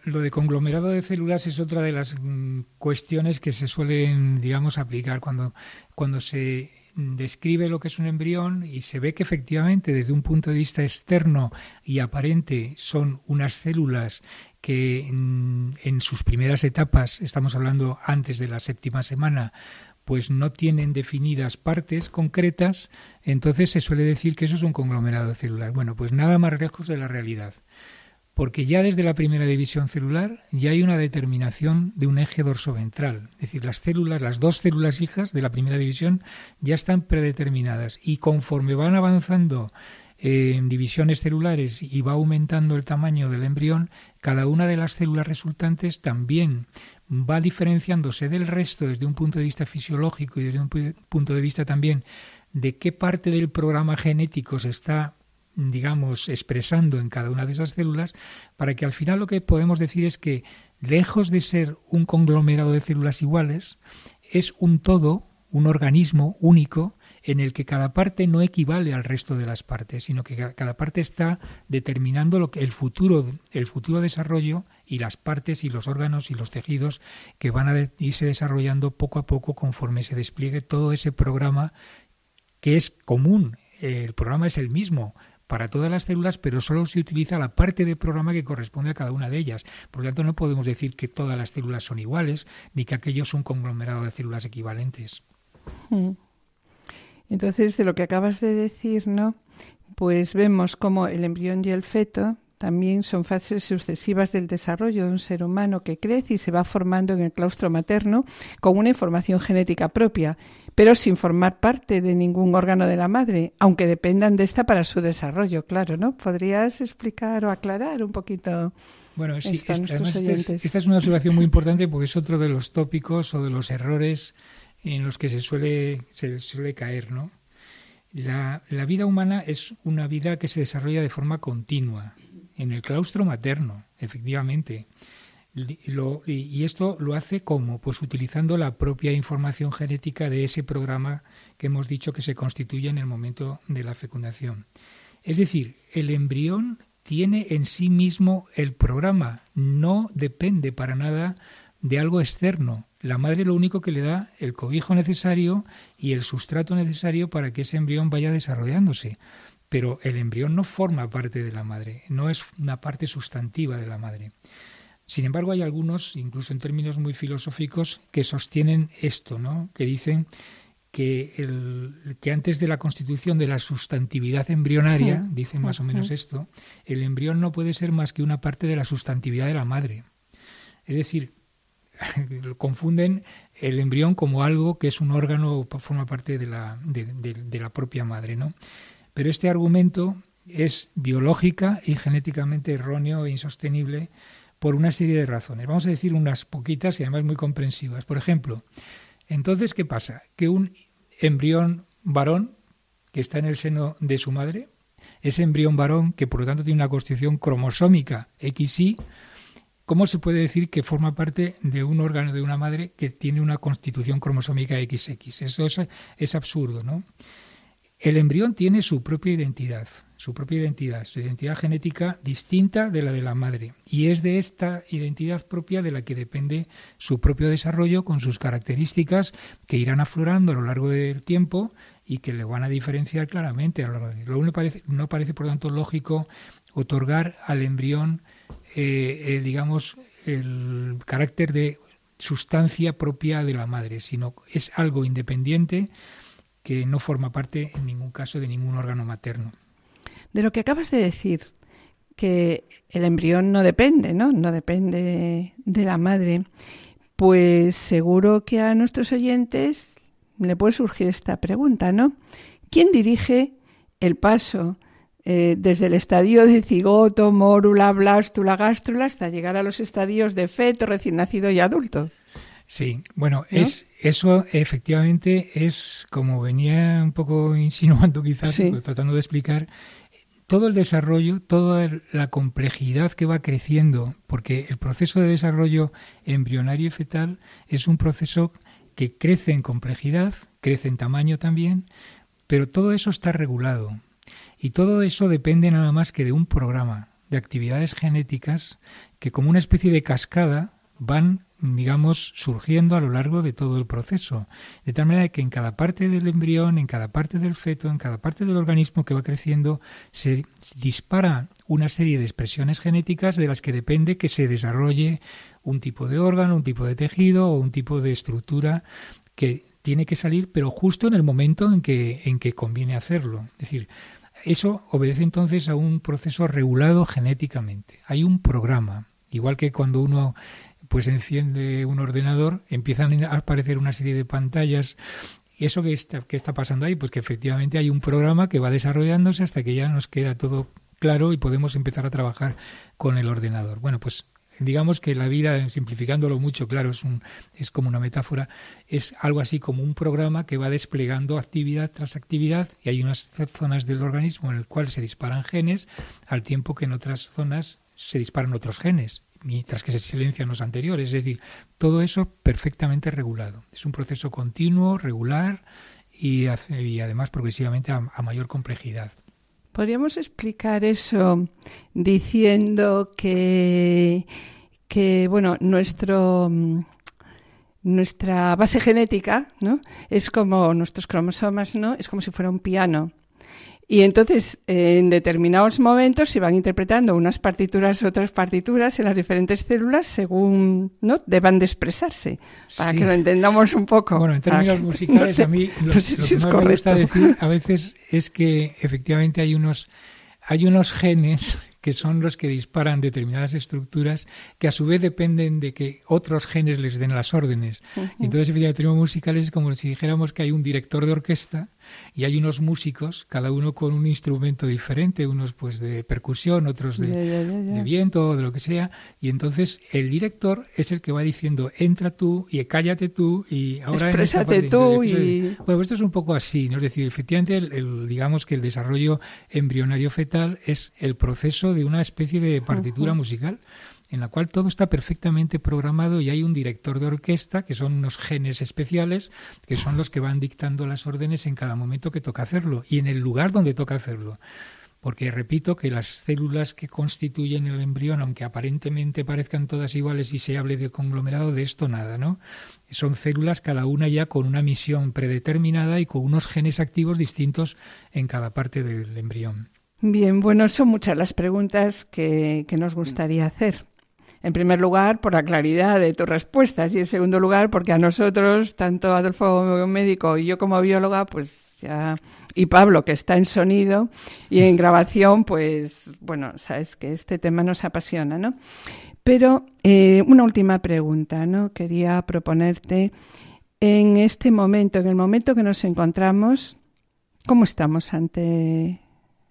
lo de conglomerado de células es otra de las mm, cuestiones que se suelen, digamos, aplicar cuando, cuando se describe lo que es un embrión y se ve que efectivamente desde un punto de vista externo y aparente son unas células que mm, en sus primeras etapas, estamos hablando antes de la séptima semana, pues no tienen definidas partes concretas, entonces se suele decir que eso es un conglomerado celular. Bueno, pues nada más lejos de la realidad, porque ya desde la primera división celular ya hay una determinación de un eje dorsoventral, es decir, las células, las dos células hijas de la primera división ya están predeterminadas y conforme van avanzando en divisiones celulares y va aumentando el tamaño del embrión, cada una de las células resultantes también va diferenciándose del resto desde un punto de vista fisiológico y desde un punto de vista también de qué parte del programa genético se está digamos, expresando en cada una de esas células, para que al final lo que podemos decir es que, lejos de ser un conglomerado de células iguales, es un todo, un organismo único, en el que cada parte no equivale al resto de las partes, sino que cada parte está determinando lo que el futuro, el futuro desarrollo y las partes y los órganos y los tejidos que van a irse desarrollando poco a poco conforme se despliegue todo ese programa que es común. El programa es el mismo para todas las células, pero solo se utiliza la parte del programa que corresponde a cada una de ellas. Por lo tanto, no podemos decir que todas las células son iguales, ni que aquello es un conglomerado de células equivalentes. Mm. Entonces, de lo que acabas de decir, ¿no? Pues vemos como el embrión y el feto también son fases sucesivas del desarrollo de un ser humano que crece y se va formando en el claustro materno con una información genética propia, pero sin formar parte de ningún órgano de la madre, aunque dependan de esta para su desarrollo, claro, ¿no? ¿Podrías explicar o aclarar un poquito? Bueno, sí, esta, es, esta es una observación muy importante porque es otro de los tópicos o de los errores en los que se suele, se suele caer, ¿no? La, vida humana es una vida que se desarrolla de forma continua, en el claustro materno, efectivamente. y esto lo hace como? Pues utilizando la propia información genética de ese programa que hemos dicho que se constituye en el momento de la fecundación. Es decir, el embrión tiene en sí mismo el programa, no depende para nada de algo externo. La madre lo único que le da el cobijo necesario y el sustrato necesario para que ese embrión vaya desarrollándose pero el embrión no forma parte de la madre, no es una parte sustantiva de la madre. Sin embargo, hay algunos, incluso en términos muy filosóficos, que sostienen esto, ¿no? que dicen que, el, que antes de la constitución de la sustantividad embrionaria, dicen más o menos esto, el embrión no puede ser más que una parte de la sustantividad de la madre. Es decir, confunden el embrión como algo que es un órgano, forma parte de la, de la propia madre, ¿no? Pero este argumento es biológica y genéticamente erróneo e insostenible por una serie de razones. Vamos a decir unas poquitas y además muy comprensivas. Por ejemplo, entonces, ¿qué pasa? Que un embrión varón que está en el seno de su madre, ese embrión varón que por lo tanto tiene una constitución cromosómica XY, ¿cómo se puede decir que forma parte de un órgano de una madre que tiene una constitución cromosómica XX? Eso es, absurdo, ¿no? El embrión tiene su propia identidad, su propia identidad, su identidad genética distinta de la de la madre. Y es de esta identidad propia de la que depende su propio desarrollo con sus características que irán aflorando a lo largo del tiempo y que le van a diferenciar claramente a lo largo de Lo no parece, por tanto, lógico otorgar al embrión, eh, digamos, el carácter de sustancia propia de la madre, sino es algo independiente que no forma parte en ningún caso de ningún órgano materno. De lo que acabas de decir, que el embrión no depende, ¿no? No depende de la madre. Pues seguro que a nuestros oyentes le puede surgir esta pregunta, ¿no? ¿Quién dirige el paso eh, desde el estadio de cigoto, mórula, blástula, gástrula hasta llegar a los estadios de feto, recién nacido y adulto? Sí, bueno, es eso efectivamente es como venía un poco insinuando quizás, tratando de explicar, todo el desarrollo, toda la complejidad que va creciendo, porque el proceso de desarrollo embrionario y fetal es un proceso que crece en complejidad, crece en tamaño también, pero todo eso está regulado. Y todo eso depende nada más que de un programa de actividades genéticas que como una especie de cascada van digamos, surgiendo a lo largo de todo el proceso. De tal manera que en cada parte del embrión, en cada parte del feto, en cada parte del organismo que va creciendo, se dispara una serie de expresiones genéticas de las que depende que se desarrolle un tipo de órgano, un tipo de tejido o un tipo de estructura que tiene que salir, pero justo en el momento en que, en que conviene hacerlo. Es decir, eso obedece entonces a un proceso regulado genéticamente. Hay un programa, igual que cuando uno pues enciende un ordenador, empiezan a aparecer una serie de pantallas ¿Y eso que está, que está pasando ahí? Pues que efectivamente hay un programa que va desarrollándose hasta que ya nos queda todo claro y podemos empezar a trabajar con el ordenador. Bueno, pues digamos que la vida, simplificándolo mucho, claro, es, un, es como una metáfora, es algo así como un programa que va desplegando actividad tras actividad y hay unas zonas del organismo en el cual se disparan genes al tiempo que en otras zonas se disparan otros genes mientras que se silencian los anteriores. Es decir, todo eso perfectamente regulado. Es un proceso continuo, regular y, además progresivamente a, mayor complejidad. Podríamos explicar eso diciendo que, que bueno, nuestro nuestra base genética, ¿no? Es como nuestros cromosomas, ¿no? Es como si fuera un piano. Y entonces, en determinados momentos se van interpretando unas partituras, otras partituras en las diferentes células según no deban de expresarse, para que lo entendamos un poco. Bueno, en términos musicales, a mí lo, que más me gusta decir a veces es que efectivamente hay unos, hay unos genes que son los que disparan determinadas estructuras que a su vez dependen de que otros genes les den las órdenes. Entonces, efectivamente, en términos musicales es como si dijéramos que hay un director de orquesta y hay unos músicos, cada uno con un instrumento diferente, unos pues de percusión, otros de, viento, de lo que sea, y entonces el director es el que va diciendo, entra tú y cállate tú y ahora... Exprésate tú y... Bueno, esto es un poco así, ¿no? es decir, efectivamente, el, digamos que el desarrollo embrionario fetal es el proceso de una especie de partitura musical en la cual todo está perfectamente programado y hay un director de orquesta, que son unos genes especiales, que son los que van dictando las órdenes en cada momento que toca hacerlo y en el lugar donde toca hacerlo. Porque repito que las células que constituyen el embrión, aunque aparentemente parezcan todas iguales y se hable de conglomerado, de esto nada, ¿no? Son células cada una ya con una misión predeterminada y con unos genes activos distintos en cada parte del embrión. Bien, bueno, son muchas las preguntas que, que nos gustaría hacer. En primer lugar, por la claridad de tus respuestas y en segundo lugar, porque a nosotros, tanto Adolfo médico y yo como bióloga, pues ya, y Pablo que está en sonido y en grabación, pues bueno, sabes que este tema nos apasiona, ¿no? Pero eh, una última pregunta, ¿no? Quería proponerte en este momento, en el momento que nos encontramos, ¿cómo estamos ante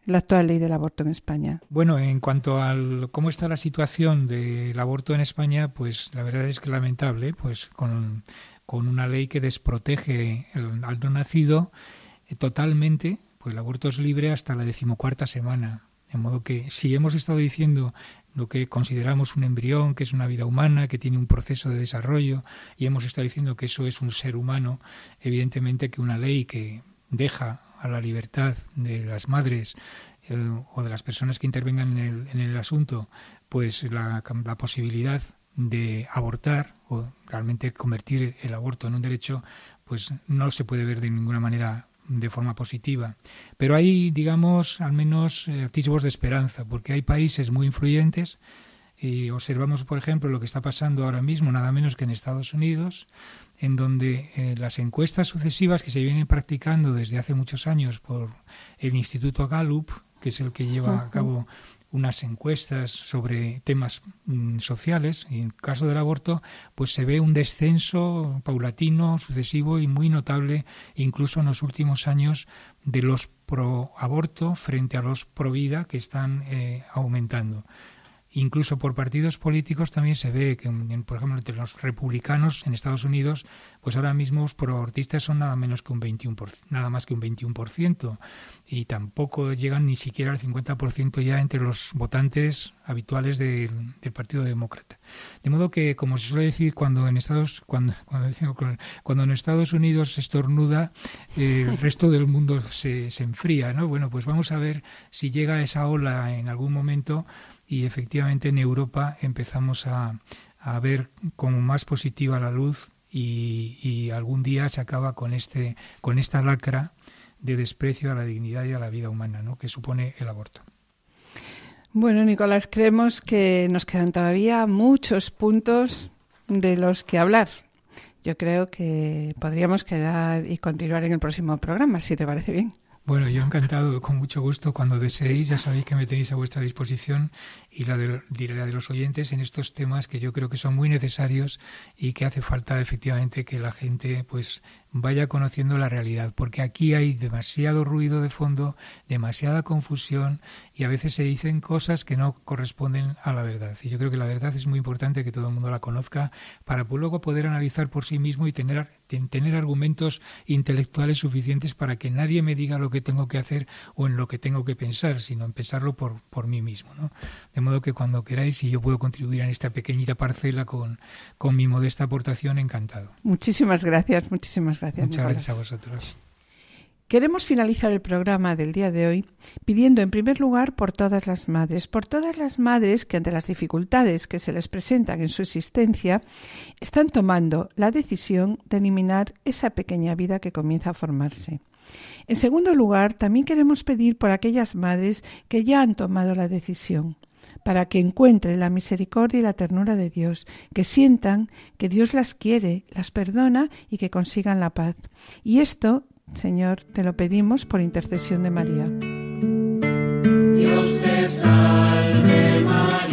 la actual ley del aborto en España? Bueno, en cuanto a cómo está la situación del aborto en España, pues la verdad es que lamentable, pues con, una ley que desprotege al no nacido eh, totalmente, pues el aborto es libre hasta la decimocuarta semana. De modo que si hemos estado diciendo lo que consideramos un embrión, que es una vida humana, que tiene un proceso de desarrollo, y hemos estado diciendo que eso es un ser humano, evidentemente que una ley que deja a la libertad de las madres eh, o de las personas que intervengan en el, en el asunto, pues la, la, posibilidad de abortar o realmente convertir el aborto en un derecho, pues no se puede ver de ninguna manera de forma positiva. Pero hay, digamos, al menos eh, atisbos de esperanza, porque hay países muy influyentes Y observamos, por ejemplo, lo que está pasando ahora mismo, nada menos que en Estados Unidos, en donde eh, las encuestas sucesivas que se vienen practicando desde hace muchos años por el Instituto Gallup, que es el que lleva a cabo unas encuestas sobre temas mm, sociales, en el caso del aborto, pues se ve un descenso paulatino, sucesivo y muy notable, incluso en los últimos años, de los pro aborto frente a los pro vida que están eh, aumentando incluso por partidos políticos también se ve que, por ejemplo, entre los republicanos en Estados Unidos, pues ahora mismo los proabortistas son nada menos que un 21%, nada más que un 21% y tampoco llegan ni siquiera al 50% ya entre los votantes habituales del, Partido Demócrata. De modo que, como se suele decir, cuando en Estados cuando cuando, en Estados Unidos se estornuda, eh, el resto del mundo se, se enfría, ¿no? Bueno, pues vamos a ver si llega esa ola en algún momento y efectivamente en Europa empezamos a, ver como más positiva la luz y, algún día se acaba con este con esta lacra de desprecio a la dignidad y a la vida humana ¿no? que supone el aborto. Bueno, Nicolás, creemos que nos quedan todavía muchos puntos de los que hablar. Yo creo que podríamos quedar y continuar en el próximo programa, si te parece bien. Bueno, yo encantado, con mucho gusto. Cuando deseéis, ya sabéis que me tenéis a vuestra disposición y la de, la de los oyentes en estos temas que yo creo que son muy necesarios y que hace falta efectivamente que la gente pues vaya conociendo la realidad, porque aquí hay demasiado ruido de fondo, demasiada confusión y a veces se dicen cosas que no corresponden a la verdad. Y yo creo que la verdad es muy importante que todo el mundo la conozca para luego poder analizar por sí mismo y tener, tener argumentos intelectuales suficientes para que nadie me diga lo que tengo que hacer o en lo que tengo que pensar, sino en pensarlo por, por mí mismo. ¿no? De modo que cuando queráis, si yo puedo contribuir en esta pequeñita parcela con, con mi modesta aportación, encantado. Muchísimas gracias, muchísimas gracias. Muchas gracias a vosotros. Queremos finalizar el programa del día de hoy pidiendo en primer lugar por todas las madres, por todas las madres que ante las dificultades que se les presentan en su existencia están tomando la decisión de eliminar esa pequeña vida que comienza a formarse. En segundo lugar, también queremos pedir por aquellas madres que ya han tomado la decisión, para que encuentren la misericordia y la ternura de Dios, que sientan que Dios las quiere, las perdona y que consigan la paz. Y esto, Señor, te lo pedimos por intercesión de María. María.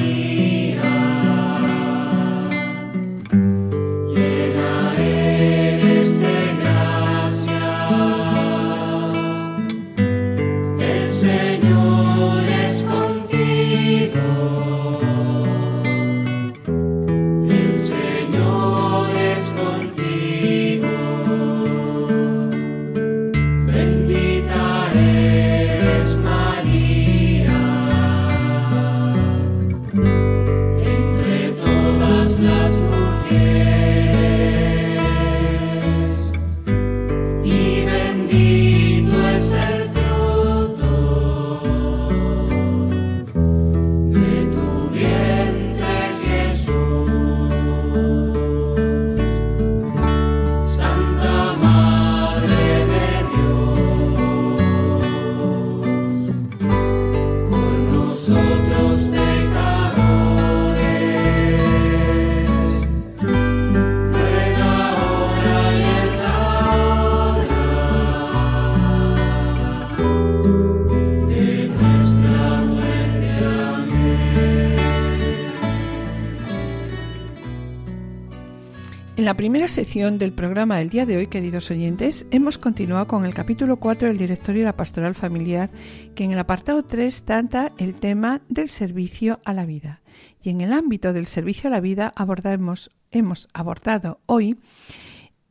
En la primera sección del programa del día de hoy, queridos oyentes, hemos continuado con el capítulo 4 del Directorio de la Pastoral Familiar, que en el apartado 3 trata el tema del servicio a la vida. Y en el ámbito del servicio a la vida abordamos, hemos abordado hoy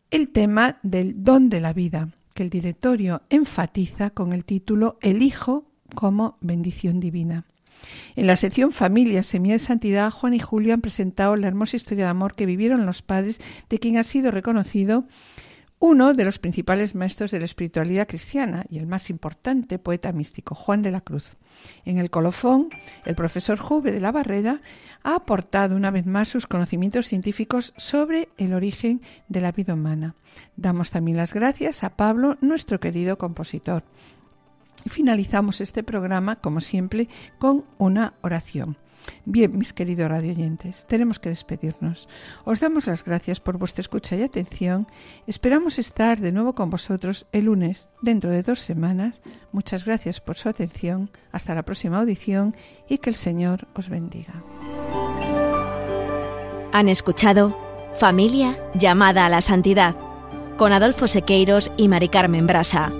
el tema del don de la vida, que el directorio enfatiza con el título El Hijo como bendición divina. En la sección Familia, Semilla de Santidad, Juan y Julio han presentado la hermosa historia de amor que vivieron los padres de quien ha sido reconocido uno de los principales maestros de la espiritualidad cristiana y el más importante poeta místico, Juan de la Cruz. En el colofón, el profesor Jove de la Barreda ha aportado una vez más sus conocimientos científicos sobre el origen de la vida humana. Damos también las gracias a Pablo, nuestro querido compositor. Finalizamos este programa, como siempre, con una oración. Bien, mis queridos radioyentes, tenemos que despedirnos. Os damos las gracias por vuestra escucha y atención. Esperamos estar de nuevo con vosotros el lunes, dentro de dos semanas. Muchas gracias por su atención. Hasta la próxima audición y que el Señor os bendiga. Han escuchado Familia llamada a la santidad con Adolfo Sequeiros y Mari Carmen Brasa.